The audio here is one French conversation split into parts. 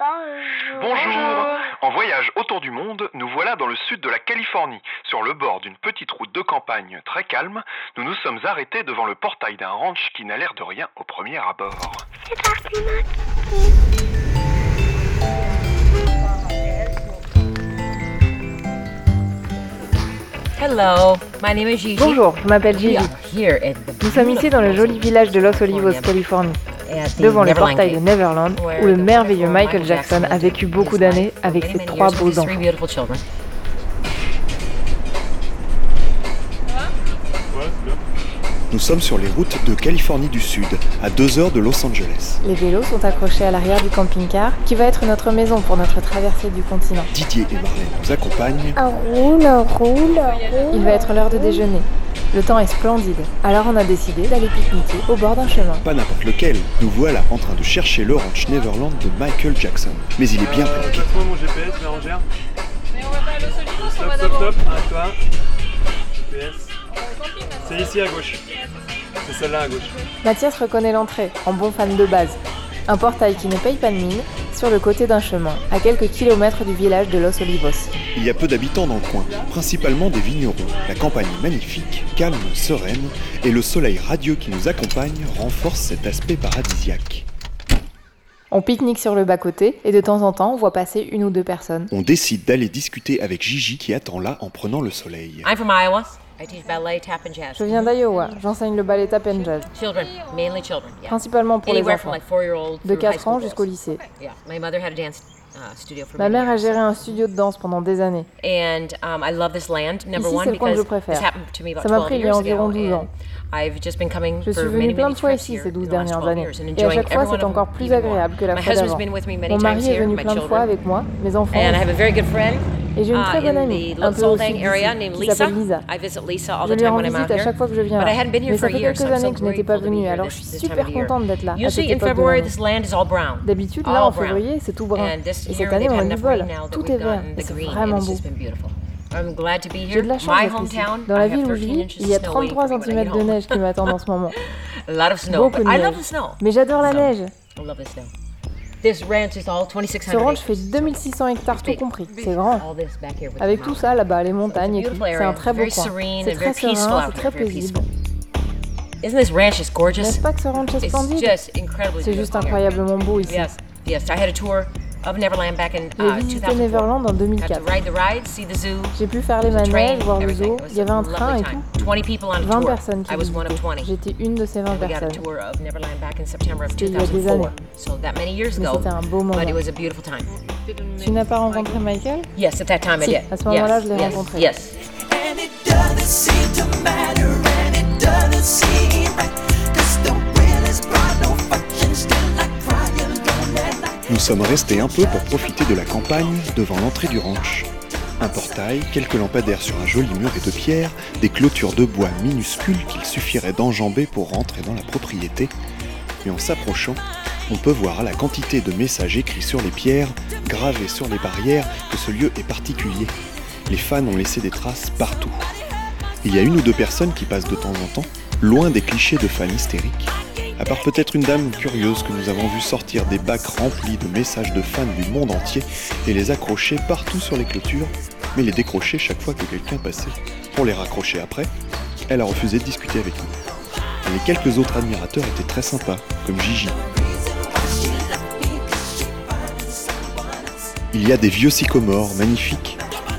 Bonjour. Bonjour. En voyage autour du monde, nous voilà dans le sud de la Californie. Sur le bord d'une petite route de campagne très calme, nous nous sommes arrêtés devant le portail d'un ranch qui n'a l'air de rien au premier abord. C'est parti, Max. Hello, my name is Gigi. Bonjour, je m'appelle Gigi. Nous sommes ici dans le joli village de Los Olivos, Californie, devant le portail de Neverland, où le merveilleux Michael Jackson a vécu beaucoup d'années avec ses trois beaux enfants. Nous sommes sur les routes de Californie du Sud, à 2 heures de Los Angeles. Les vélos sont accrochés à l'arrière du camping-car, qui va être notre maison pour notre traversée du continent. Didier et Marlène nous accompagnent. On roule, on roule, on roule. Il va être l'heure de déjeuner. Le temps est splendide, alors on a décidé d'aller pique-niquer au bord d'un chemin. Pas n'importe lequel, nous voilà en train de chercher le ranch Neverland de Michael Jackson. Mais il est bien planqué. Passe-moi mon GPS, Bérangère. Mais on va pas stop, stop, arrête-toi. GPS. C'est ici à gauche. C'est celle-là à gauche. Mathias reconnaît l'entrée, en bon fan de base. Un portail qui ne paye pas de mine, sur le côté d'un chemin, à quelques kilomètres du village de Los Olivos. Il y a peu d'habitants dans le coin, principalement des vignerons. La campagne est magnifique, calme, sereine, et le soleil radieux qui nous accompagne renforce cet aspect paradisiaque. On pique-nique sur le bas-côté, et de temps en temps, on voit passer une ou deux personnes. On décide d'aller discuter avec Gigi qui attend là en prenant le soleil. I'm from Iowa. I teach ballet, tap, and jazz. Je viens d'Iowa, j'enseigne le ballet tap and jazz, Children, mainly children. Yeah. principalement pour les Anywhere from enfants, like four-year-olds de through high 4 school ans jusqu'au lycée. Yeah, my mother had a dance uh, studio for Ma mère a géré un studio de danse pendant des années. And um, I love this land. Number Ici, one c'est le coin que je because préfère. this happened to me about Ça m'a 12 pris il y a years environ ago, 12 and ans. I've just been coming Je suis venue plein many de fois ici ces 12 in the last dernières 12 années. years and Et à chaque fois, c'est encore plus agréable que la My fois d'avant. been with me many Mon mari est venu plein de fois avec moi, mes enfants Et j'ai une uh, très bonne amie, un peu au sud d'ici, qui Lisa. s'appelle Lisa. Je lui rends visite à chaque fois que je viens But là. I hadn't been here Mais for ça fait quelques années que je n'étais pas venue, alors je suis super contente d'être là, à cette Usually in époque de February, l'année. this land is all brown. D'habitude, là, en février, c'est tout brun. Et cette année, on a du that Tout est vert. Et c'est vraiment beau. just been beautiful. I'm glad to be J'ai here. de la chance My d'être ici. hometown, Dans la ville où je 13 vis, il y a of snow waiting 33 for me when I cm de neige qui m'attendent en ce moment. Beaucoup de I neige. love the snow. Mais j'adore la neige. Ce ranch fait 2600 hectares tout compris. C'est grand. Avec the tout mountains. ça là-bas, les So it's a montagnes et tout, c'est un très beau very coin. C'est très serein, c'est très paisible. Isn't this ranch just gorgeous? N'est-ce pas que ce ranch est It's splendide? just incredibly C'est juste incroyablement beau ici. Yes, yes. I had a tour of Neverland back in J'ai uh, visité 2004. Neverland en Got to 2004. ride the ride, see the zoo, J'ai pu faire les manèges, voir le zoo. Il y avait un train et tout. 20 people on a 20 tour. personnes qui I was one of visitaient. 20. J'étais une de ces 20 We got a personnes. tour of Neverland back in September of C'était il y a des 2004. années. So that many years Mais ago, c'était un beau moment. but it was a beautiful time. Tu n'as pas rencontré Michael? Yes, at that time I Si, did. à ce moment-là, yes, je l'ai yes, rencontré. Yes. And it doesn't seem to matter, and it doesn't seem right. 'Cause the will is brought no fortune, still like crying alone at night. Nous sommes restés un peu pour profiter de la campagne devant l'entrée du ranch. Un portail, quelques lampadaires sur un joli mur et de pierre, des clôtures de bois minuscules qu'il suffirait d'enjamber pour rentrer dans la propriété. Mais en s'approchant, on peut voir la quantité de messages écrits sur les pierres, gravés sur les barrières, que ce lieu est particulier. Les fans ont laissé des traces partout. Il y a une ou deux personnes qui passent de temps en temps, loin des clichés de fans hystériques. À part peut-être une dame curieuse que nous avons vu sortir des bacs remplis de messages de fans du monde entier et les accrocher partout sur les clôtures, mais les décrocher chaque fois que quelqu'un passait. Pour les raccrocher après, elle a refusé de discuter avec nous. Les quelques autres admirateurs étaient très sympas, comme Gigi. Il y a des vieux sycomores magnifiques,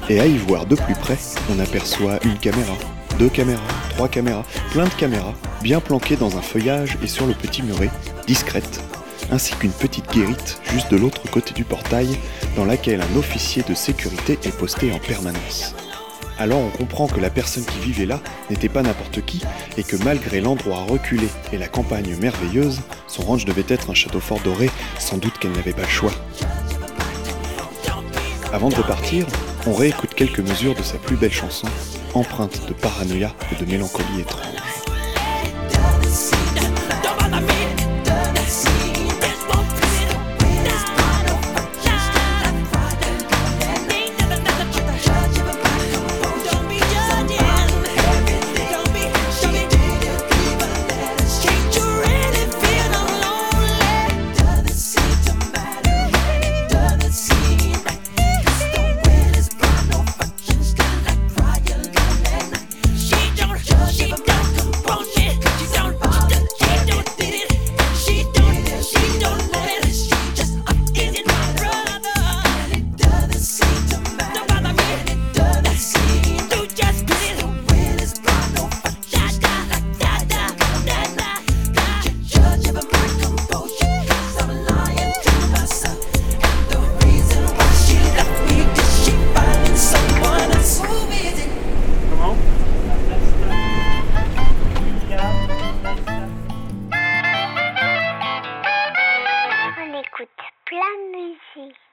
et à y voir de plus près, on aperçoit une caméra, deux caméras, trois caméras, plein de caméras, bien planquées dans un feuillage et sur le petit muret, discrètes, ainsi qu'une petite guérite juste de l'autre côté du portail, dans laquelle un officier de sécurité est posté en permanence. Alors on comprend que la personne qui vivait là n'était pas n'importe qui et que malgré l'endroit reculé et la campagne merveilleuse, son ranch devait être un château fort doré, sans doute qu'elle n'avait pas le choix. Avant de repartir, on réécoute quelques mesures de sa plus belle chanson, empreinte de paranoïa et de mélancolie étrange.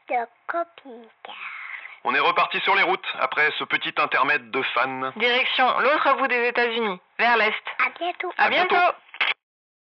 De camping-car. On est reparti sur les routes après ce petit intermède de fans. Direction l'autre bout des États-Unis, vers l'est. À bientôt. À À bientôt. bientôt.